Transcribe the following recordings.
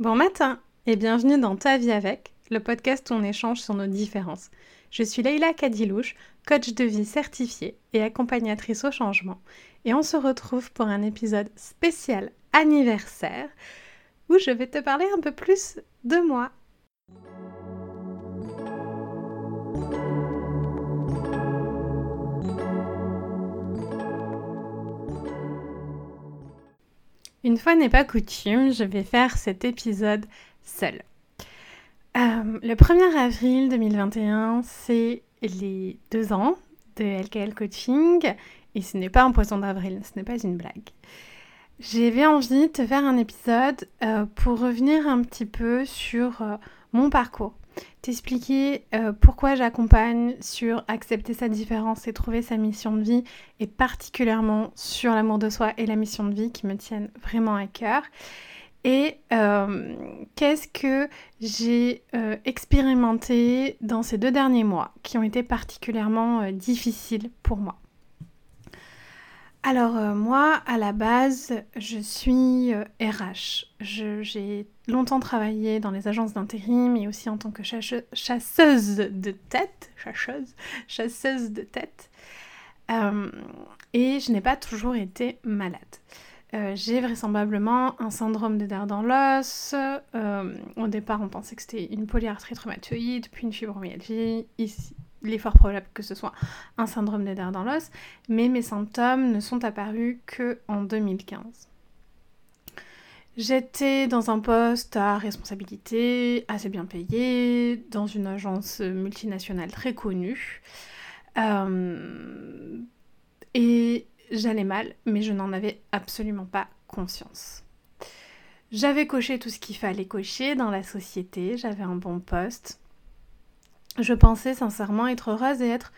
Bon matin et bienvenue dans Ta vie avec, le podcast où on échange sur nos différences. Je suis Leïla Kadilouche, coach de vie certifiée et accompagnatrice au changement, et on se retrouve pour un épisode spécial anniversaire où je vais te parler un peu plus de moi Une fois n'est pas coutume, je vais faire cet épisode seul. Euh, le 1er avril 2021, c'est les deux ans de LKL Coaching et ce n'est pas un poisson d'avril, ce n'est pas une blague. J'avais envie de te faire un épisode euh, pour revenir un petit peu sur euh, mon parcours, t'expliquer euh, pourquoi j'accompagne sur accepter sa différence et trouver sa mission de vie, et particulièrement sur l'amour de soi et la mission de vie qui me tiennent vraiment à cœur. Et euh, qu'est-ce que j'ai euh, expérimenté dans ces deux derniers mois qui ont été particulièrement difficiles pour moi? Alors moi, à la base, je suis RH. Euh, j'ai longtemps travaillé dans les agences d'intérim et aussi en tant que chasseuse de tête. Chasseuse, chasseuse de tête. Euh, et je n'ai pas toujours été malade. j'ai vraisemblablement un syndrome de nerfs dans l'os. au départ, on pensait que c'était une polyarthrite rhumatoïde, puis une fibromyalgie. Ici, il est fort probable que ce soit un syndrome des nerfs dans l'os, mais mes symptômes ne sont apparus que en 2015. J'étais dans un poste à responsabilité assez bien payé, dans une agence multinationale très connue. Euh, et j'allais mal, mais je n'en avais absolument pas conscience. J'avais coché tout ce qu'il fallait cocher dans la société, j'avais un bon poste, je pensais sincèrement être heureuse et être...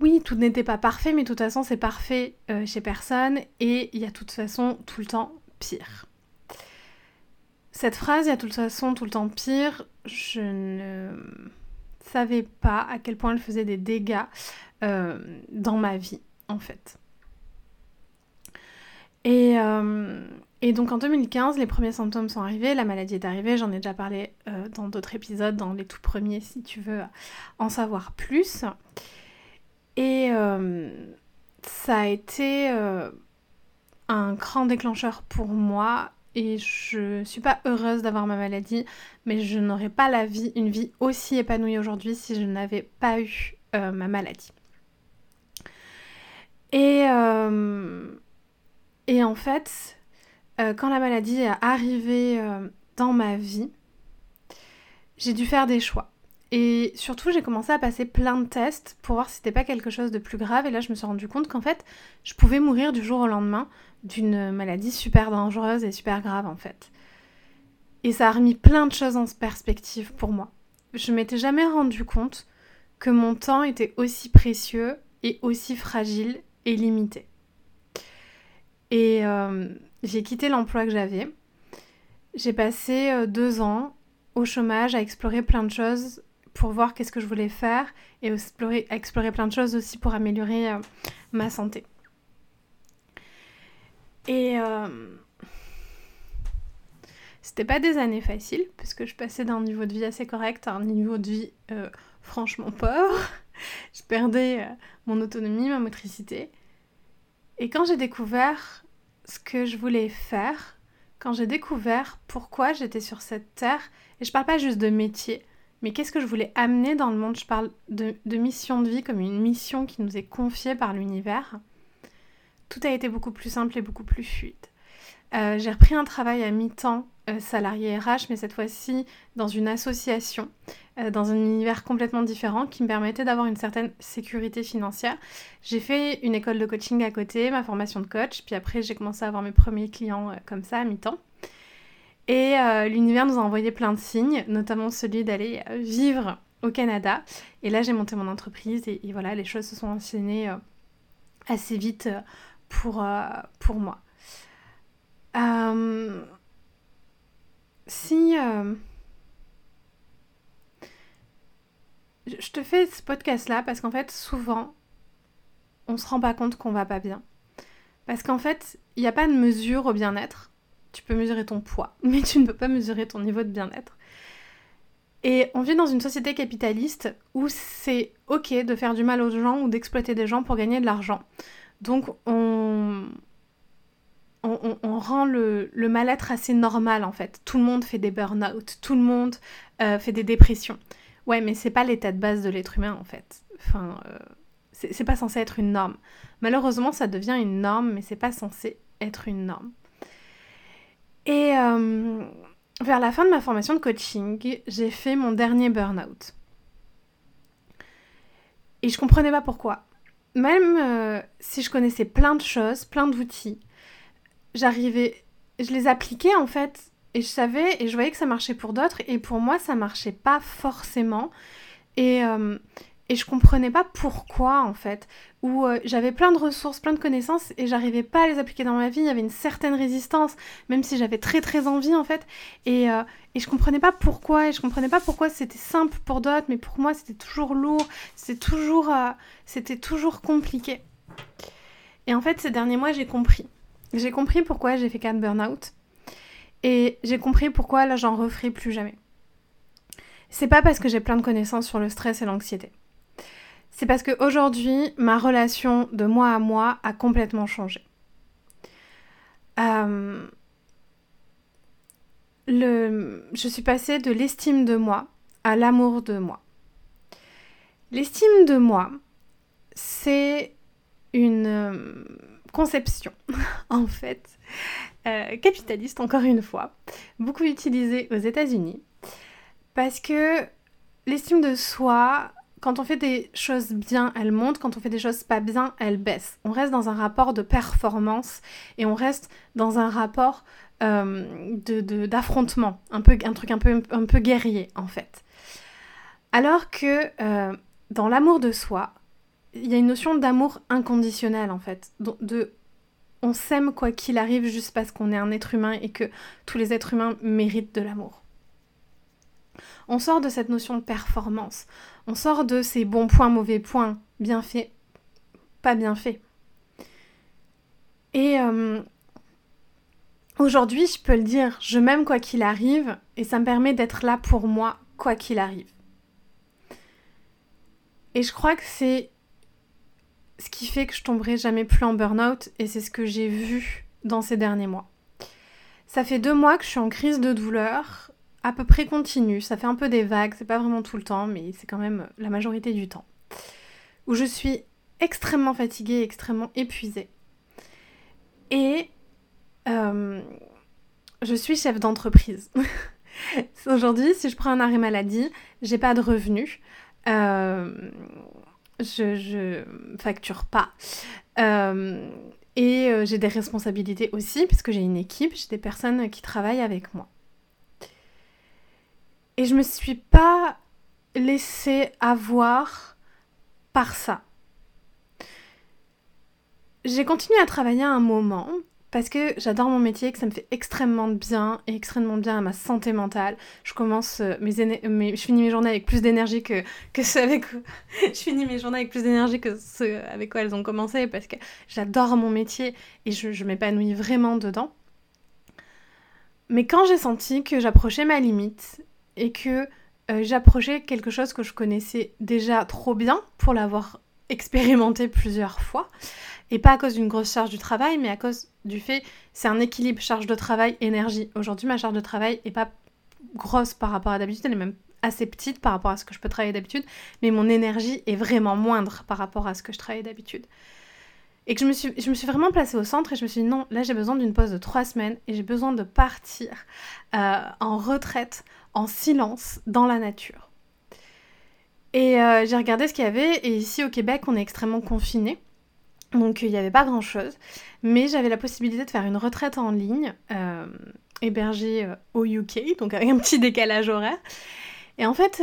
Oui, tout n'était pas parfait, mais de toute façon, c'est parfait euh, chez personne et il y a de toute façon tout le temps pire. Cette phrase, il y a de toute façon tout le temps pire, je ne savais pas à quel point elle faisait des dégâts euh, dans ma vie, en fait. Et, euh, donc en 2015, les premiers symptômes sont arrivés, la maladie est arrivée, j'en ai déjà parlé euh, dans d'autres épisodes, dans les tout premiers si tu veux en savoir plus. Et ça a été un grand déclencheur pour moi et je suis pas heureuse d'avoir ma maladie, mais je n'aurais pas la vie, une vie aussi épanouie aujourd'hui si je n'avais pas eu ma maladie. Et, et en fait, euh, quand la maladie est arrivée euh, dans ma vie, j'ai dû faire des choix. Et surtout, j'ai commencé à passer plein de tests pour voir si c'était pas quelque chose de plus grave. Et là, je me suis rendu compte qu'en fait, je pouvais mourir du jour au lendemain d'une maladie super dangereuse et super grave en fait. Et ça a remis plein de choses en perspective pour moi. Je m'étais jamais rendu compte que mon temps était aussi précieux et aussi fragile et limité. Et euh, j'ai quitté l'emploi que j'avais. J'ai passé euh, deux ans au chômage à explorer plein de choses pour voir qu'est-ce que je voulais faire et explorer, plein de choses aussi pour améliorer euh, ma santé. Et euh, c'était pas des années faciles parce que je passais d'un niveau de vie assez correct à un niveau de vie franchement pauvre. je perdais mon autonomie, ma motricité. Et quand j'ai découvert ce que je voulais faire quand j'ai découvert pourquoi j'étais sur cette terre. Et je parle pas juste de métier, mais qu'est-ce que je voulais amener dans le monde? Je parle de, mission de vie comme une mission qui nous est confiée par l'univers. Tout a été beaucoup plus simple et beaucoup plus fluide. Euh, j'ai repris un travail à mi-temps euh, salarié RH, mais cette fois-ci dans une association, euh, dans un univers complètement différent qui me permettait d'avoir une certaine sécurité financière. J'ai fait une école de coaching à côté, ma formation de coach, puis après j'ai commencé à avoir mes premiers clients comme ça à mi-temps. Et l'univers nous a envoyé plein de signes, notamment celui d'aller vivre au Canada. Et là j'ai monté mon entreprise et, voilà, les choses se sont enchaînées assez vite pour, pour moi. Euh, si euh, je te fais ce podcast là parce qu'en fait souvent on se rend pas compte qu'on va pas bien. Parce qu'en fait, il n'y a pas de mesure au bien-être. Tu peux mesurer ton poids, mais tu ne peux pas mesurer ton niveau de bien-être. Et on vit dans une société capitaliste où c'est ok de faire du mal aux gens ou d'exploiter des gens pour gagner de l'argent. Donc on, rend le, mal-être assez normal en fait. Tout le monde fait des burn-out, tout le monde euh, fait des dépressions. Ouais, mais c'est pas l'état de base de l'être humain en fait. Enfin, euh, c'est pas censé être une norme. Malheureusement, ça devient une norme, mais c'est pas censé être une norme. Et euh, vers la fin de ma formation de coaching, j'ai fait mon dernier burn-out. Et je comprenais pas pourquoi. Même euh, si je connaissais plein de choses, plein d'outils, j'arrivais, je les appliquais en fait, et je savais, et je voyais que ça marchait pour d'autres, et pour moi ça marchait pas forcément. Et, euh, et je comprenais pas pourquoi en fait. Où euh, j'avais plein de ressources, plein de connaissances et j'arrivais pas à les appliquer dans ma vie. Il y avait une certaine résistance, même si j'avais très très envie en fait. Et, euh, et je comprenais pas pourquoi. Et je comprenais pas pourquoi c'était simple pour d'autres, mais pour moi c'était toujours lourd, c'était toujours, euh, c'était toujours compliqué. Et en fait, ces derniers mois, j'ai compris. J'ai compris pourquoi j'ai fait 4 burn-out. Et j'ai compris pourquoi là j'en referai plus jamais. C'est pas parce que j'ai plein de connaissances sur le stress et l'anxiété. C'est parce qu'aujourd'hui, ma relation de moi à moi a complètement changé. Euh, je suis passée de l'estime de moi à l'amour de moi. L'estime de moi, c'est une euh, conception, en fait, euh, capitaliste, encore une fois, beaucoup utilisée aux États-Unis, parce que l'estime de soi quand on fait des choses bien, elle monte, quand on fait des choses pas bien, elle baisse. On reste dans un rapport de performance et on reste dans un rapport euh, d'affrontement, un, peu, un truc un peu, un peu guerrier en fait. Alors que euh, dans l'amour de soi, il y a une notion d'amour inconditionnel en fait, de on s'aime quoi qu'il arrive juste parce qu'on est un être humain et que tous les êtres humains méritent de l'amour. On sort de cette notion de performance. On sort de ces bons points, mauvais points, bien fait, pas bien fait. Et euh, aujourd'hui, je peux le dire, je m'aime quoi qu'il arrive et ça me permet d'être là pour moi quoi qu'il arrive. Et je crois que c'est ce qui fait que je tomberai jamais plus en burn-out et c'est ce que j'ai vu dans ces derniers mois. Ça fait deux mois que je suis en crise de douleur à peu près continue. Ça fait un peu des vagues, c'est pas vraiment tout le temps, mais c'est quand même la majorité du temps. Où je suis extrêmement fatiguée, extrêmement épuisée. Et euh, je suis chef d'entreprise. Aujourd'hui, si je prends un arrêt maladie, j'ai pas de revenus. Euh, je, je facture pas. Euh, et j'ai des responsabilités aussi, puisque j'ai une équipe, j'ai des personnes qui travaillent avec moi. Et je me suis pas laissée avoir par ça. J'ai continué à travailler un moment parce que j'adore mon métier, que ça me fait extrêmement bien et extrêmement bien à ma santé mentale. Je commence euh, mes, je finis mes journées avec plus d'énergie que, que ceux avec je finis mes journées avec plus d'énergie que ceux avec quoi elles ont commencé parce que j'adore mon métier et je m'épanouis vraiment dedans. Mais quand j'ai senti que j'approchais ma limite et que euh, j'approchais quelque chose que je connaissais déjà trop bien pour l'avoir expérimenté plusieurs fois. Et pas à cause d'une grosse charge du travail, mais à cause du fait, c'est un équilibre charge de travail, énergie. Aujourd'hui, ma charge de travail est pas grosse par rapport à d'habitude, elle est même assez petite par rapport à ce que je peux travailler d'habitude, mais mon énergie est vraiment moindre par rapport à ce que je travaille d'habitude. Et que je me, suis, je me suis vraiment placée au centre et je me suis dit non, là j'ai besoin d'une pause de trois semaines et j'ai besoin de partir euh, en retraite en silence dans la nature. Et euh, j'ai regardé ce qu'il y avait, et ici au Québec, on est extrêmement confiné. Donc il n'y avait pas grand chose. Mais j'avais la possibilité de faire une retraite en ligne, euh, hébergée au UK, donc avec un petit décalage horaire. Et en fait,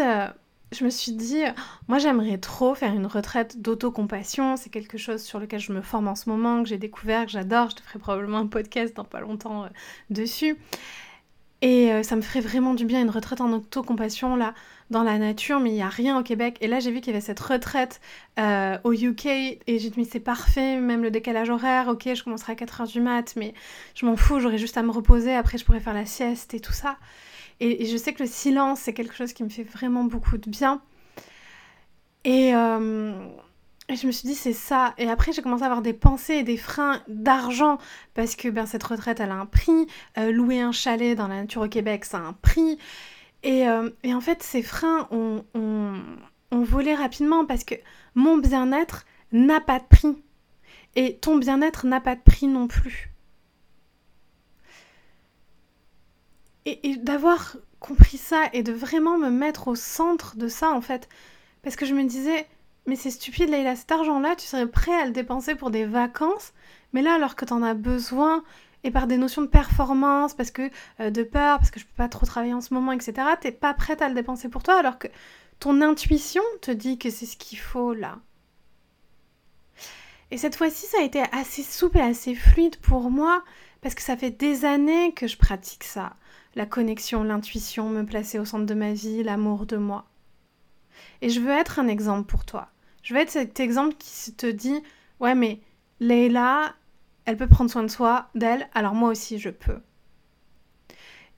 je me suis dit, moi j'aimerais trop faire une retraite d'autocompassion. C'est quelque chose sur lequel je me forme en ce moment, que j'ai découvert, que j'adore. Je te ferai probablement un podcast dans pas longtemps dessus. Et euh, ça me ferait vraiment du bien une retraite en autocompassion là dans la nature, mais il n'y a rien au Québec. Et là j'ai vu qu'il y avait cette retraite euh, au UK et j'ai dit mais c'est parfait, même le décalage horaire, ok je commencerai à 4h du mat, mais je m'en fous, j'aurai juste à me reposer, après je pourrais faire la sieste et tout ça. Et, je sais que le silence c'est quelque chose qui me fait vraiment beaucoup de bien. Et, euh, et je me suis dit, c'est ça. Et après, j'ai commencé à avoir des pensées et des freins d'argent parce que ben, cette retraite, elle a un prix. Euh, louer un chalet dans la nature au Québec, ça a un prix. Et, euh, en fait, ces freins ont, volé rapidement parce que mon bien-être n'a pas de prix. Et ton bien-être n'a pas de prix non plus. Et d'avoir compris ça et de vraiment me mettre au centre de ça, en fait. Parce que je me disais, mais c'est stupide, Leïla, cet argent-là, tu serais prêt à le dépenser pour des vacances, mais là, alors que tu en as besoin, et par des notions de performance, parce que euh, de peur, parce que je peux pas trop travailler en ce moment, etc., t'es pas prête à le dépenser pour toi, alors que ton intuition te dit que c'est ce qu'il faut là. Et cette fois-ci, ça a été assez souple et assez fluide pour moi, parce que ça fait des années que je pratique ça. La connexion, l'intuition, me placer au centre de ma vie, l'amour de moi. Et je veux être un exemple pour toi. Je vais être cet exemple qui te dit Ouais, mais Leila, elle peut prendre soin de soi, d'elle, alors moi aussi je peux.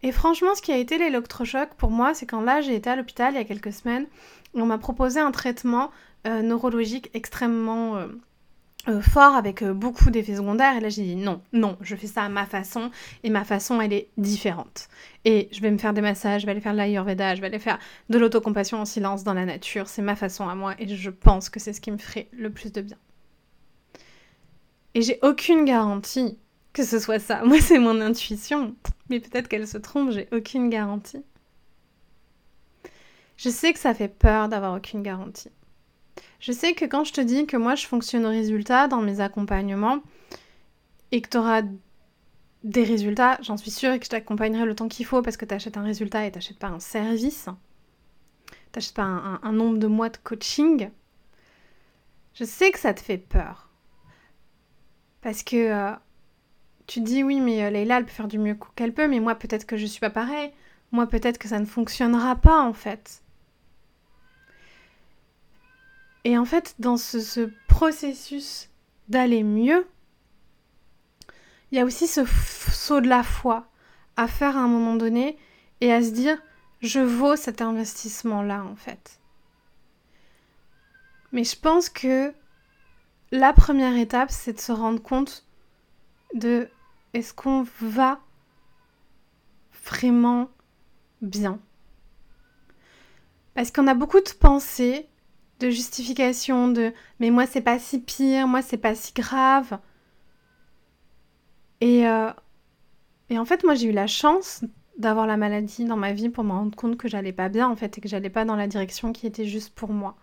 Et franchement, ce qui a été l'électrochoc pour moi, c'est quand là j'ai été à l'hôpital il y a quelques semaines, on m'a proposé un traitement euh, neurologique extrêmement euh, euh, fort avec euh, beaucoup d'effets secondaires. Et là, j'ai dit non, non, je fais ça à ma façon. Et ma façon, elle est différente. Et je vais me faire des massages, je vais aller faire de l'ayurveda, je vais aller faire de l'autocompassion en silence dans la nature. C'est ma façon à moi. Et je pense que c'est ce qui me ferait le plus de bien. Et j'ai aucune garantie que ce soit ça. Moi, c'est mon intuition. Mais peut-être qu'elle se trompe, j'ai aucune garantie. Je sais que ça fait peur d'avoir aucune garantie. Je sais que quand je te dis que moi je fonctionne au résultat dans mes accompagnements et que tu auras des résultats, j'en suis sûre, et que je t'accompagnerai le temps qu'il faut parce que tu achètes un résultat et tu n'achètes pas un service, tu n'achètes pas un, nombre de mois de coaching, je sais que ça te fait peur. Parce que euh, tu dis oui, mais euh, Leïla, elle peut faire du mieux qu'elle peut, mais moi peut-être que je suis pas pareil. Moi peut-être que ça ne fonctionnera pas en fait. Et en fait, dans ce, processus d'aller mieux, il y a aussi ce saut de la foi à faire à un moment donné et à se dire je vaux cet investissement-là en fait. Mais je pense que la première étape, c'est de se rendre compte de est-ce qu'on va vraiment bien? Parce qu'on a beaucoup de pensées de justification, de mais moi c'est pas si pire, moi c'est pas si grave. Et, euh, et en fait, moi j'ai eu la chance d'avoir la maladie dans ma vie pour me rendre compte que j'allais pas bien en fait et que j'allais pas dans la direction qui était juste pour moi.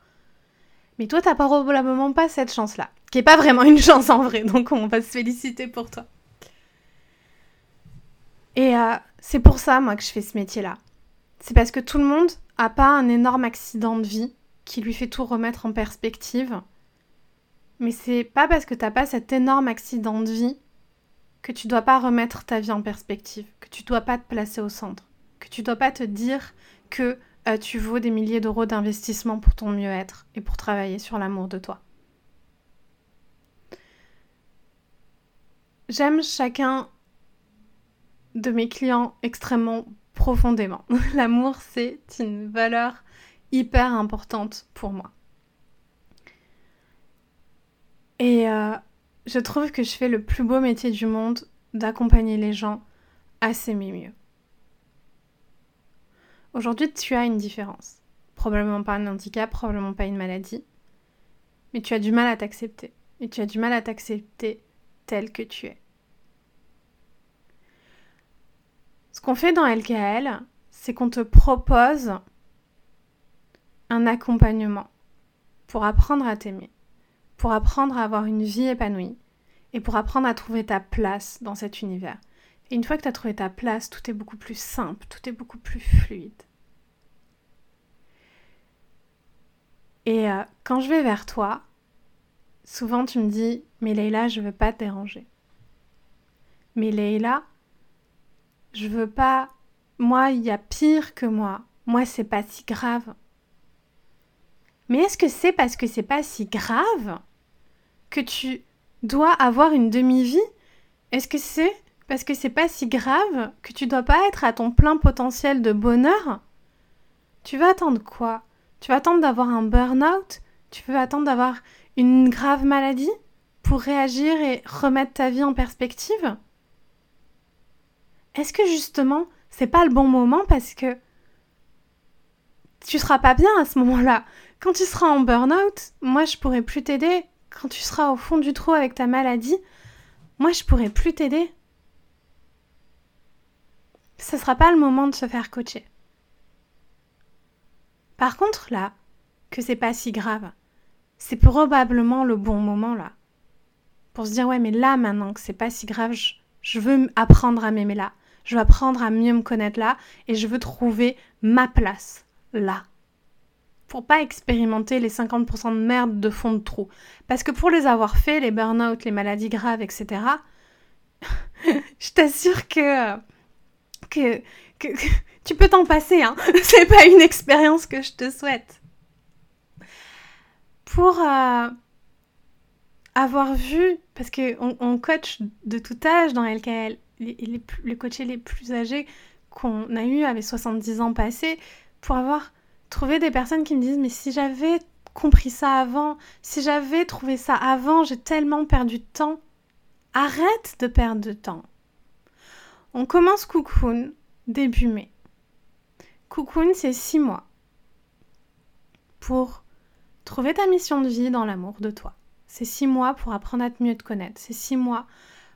Mais toi, t'as probablement pas cette chance-là, qui est pas vraiment une chance en vrai, donc on va se féliciter pour toi. Et euh, c'est pour ça, moi, que je fais ce métier-là. C'est parce que tout le monde a pas un énorme accident de vie qui lui fait tout remettre en perspective. Mais c'est pas parce que t'as pas cet énorme accident de vie que tu dois pas remettre ta vie en perspective, que tu dois pas te placer au centre, que tu dois pas te dire que euh, tu vaux des milliers d'euros d'investissement pour ton mieux-être et pour travailler sur l'amour de toi. J'aime chacun de mes clients extrêmement profondément. L'amour, c'est une valeur hyper importante pour moi. Et euh, je trouve que je fais le plus beau métier du monde d'accompagner les gens à s'aimer mieux. Aujourd'hui, tu as une différence. Probablement pas un handicap, probablement pas une maladie. Mais tu as du mal à t'accepter. Et tu as du mal à t'accepter tel que tu es. Ce qu'on fait dans LKL, c'est qu'on te propose un accompagnement pour apprendre à t'aimer, pour apprendre à avoir une vie épanouie et pour apprendre à trouver ta place dans cet univers. Et une fois que tu as trouvé ta place, tout est beaucoup plus simple, tout est beaucoup plus fluide. Et euh, quand je vais vers toi, souvent tu me dis Mais Leïla, je veux pas te déranger. Mais Leïla, je veux pas moi, il y a pire que moi. Moi, c'est pas si grave. Mais est-ce que c'est parce que c'est pas si grave que tu dois avoir une demi-vie? Est-ce que c'est parce que c'est pas si grave que tu dois pas être à ton plein potentiel de bonheur? Tu vas attendre quoi? Tu vas attendre d'avoir un burn-out? Tu veux attendre d'avoir une grave maladie pour réagir et remettre ta vie en perspective? Est-ce que justement, c'est pas le bon moment parce que tu seras pas bien à ce moment-là? Quand tu seras en burn-out, moi je pourrais plus t'aider. Quand tu seras au fond du trou avec ta maladie, moi je pourrais plus t'aider. Ce sera pas le moment de se faire coacher. Par contre là, que c'est pas si grave, c'est probablement le bon moment là pour se dire ouais mais là maintenant que c'est pas si grave, je, veux apprendre à m'aimer là, je veux apprendre à mieux me connaître là et je veux trouver ma place là. Pour pas expérimenter les 50% de merde de fond de trou. Parce que pour les avoir fait, les burn-out, les maladies graves, etc., je t'assure que, que, que, tu peux t'en passer, hein. C'est pas une expérience que je te souhaite. Pour, euh, avoir vu, parce qu'on on coach de tout âge dans LKL, les, les, les coachés les plus âgés qu'on a eu avec 70 ans passés, pour avoir trouvé des personnes qui me disent mais si j'avais compris ça avant, si j'avais trouvé ça avant, j'ai tellement perdu de temps. Arrête de perdre de temps. On commence Cocoon début mai. Cocoon, c'est six mois pour trouver ta mission de vie dans l'amour de toi. C'est six mois pour apprendre à mieux te connaître. C'est six mois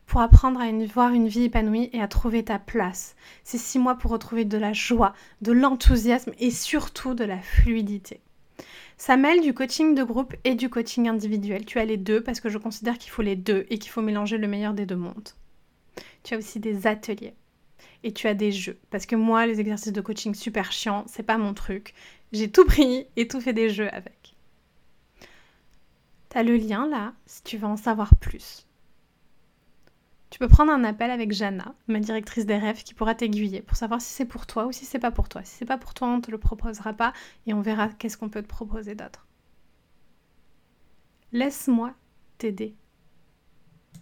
pour apprendre à voir une vie épanouie et à trouver ta place. C'est six mois pour retrouver de la joie, de l'enthousiasme et surtout de la fluidité. Ça mêle du coaching de groupe et du coaching individuel. Tu as les deux parce que je considère qu'il faut les deux et qu'il faut mélanger le meilleur des deux mondes. Tu as aussi des ateliers et tu as des jeux parce que moi les exercices de coaching super chiants, c'est pas mon truc. J'ai tout pris et tout fait des jeux avec. Tu as le lien là si tu veux en savoir plus. Tu peux prendre un appel avec Jana, ma directrice des rêves, qui pourra t'aiguiller pour savoir si c'est pour toi ou si c'est pas pour toi. Si c'est pas pour toi, on te le proposera pas et on verra qu'est-ce qu'on peut te proposer d'autre. Laisse-moi t'aider